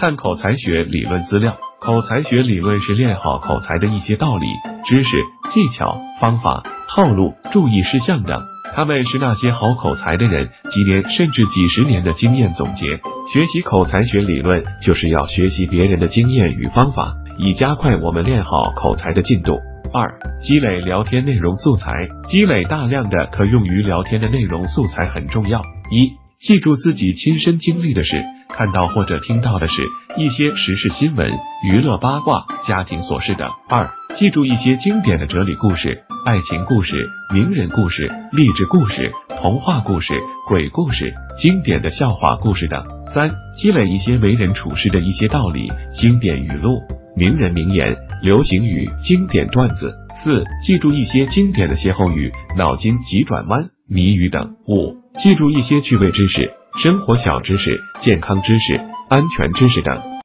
看口才学理论资料。口才学理论是练好口才的一些道理、知识、技巧、方法、套路、注意事项等。他们是那些好口才的人几年甚至几十年的经验总结。学习口才学理论，就是要学习别人的经验与方法，以加快我们练好口才的进度。二、积累聊天内容素材，积累大量的可用于聊天的内容素材很重要。一、记住自己亲身经历的事。看到或者听到的是一些时事新闻、娱乐八卦、家庭琐事等。二、记住一些经典的哲理故事、爱情故事、名人故事、励志故事、童话故事、鬼故事、经典的笑话故事等。三、积累一些为人处事的一些道理、经典语录、名人名言、流行语、经典段子。四、记住一些经典的歇后语、脑筋急转弯、谜语等。五、记住一些趣味知识。生活小知识、健康知识、安全知识等。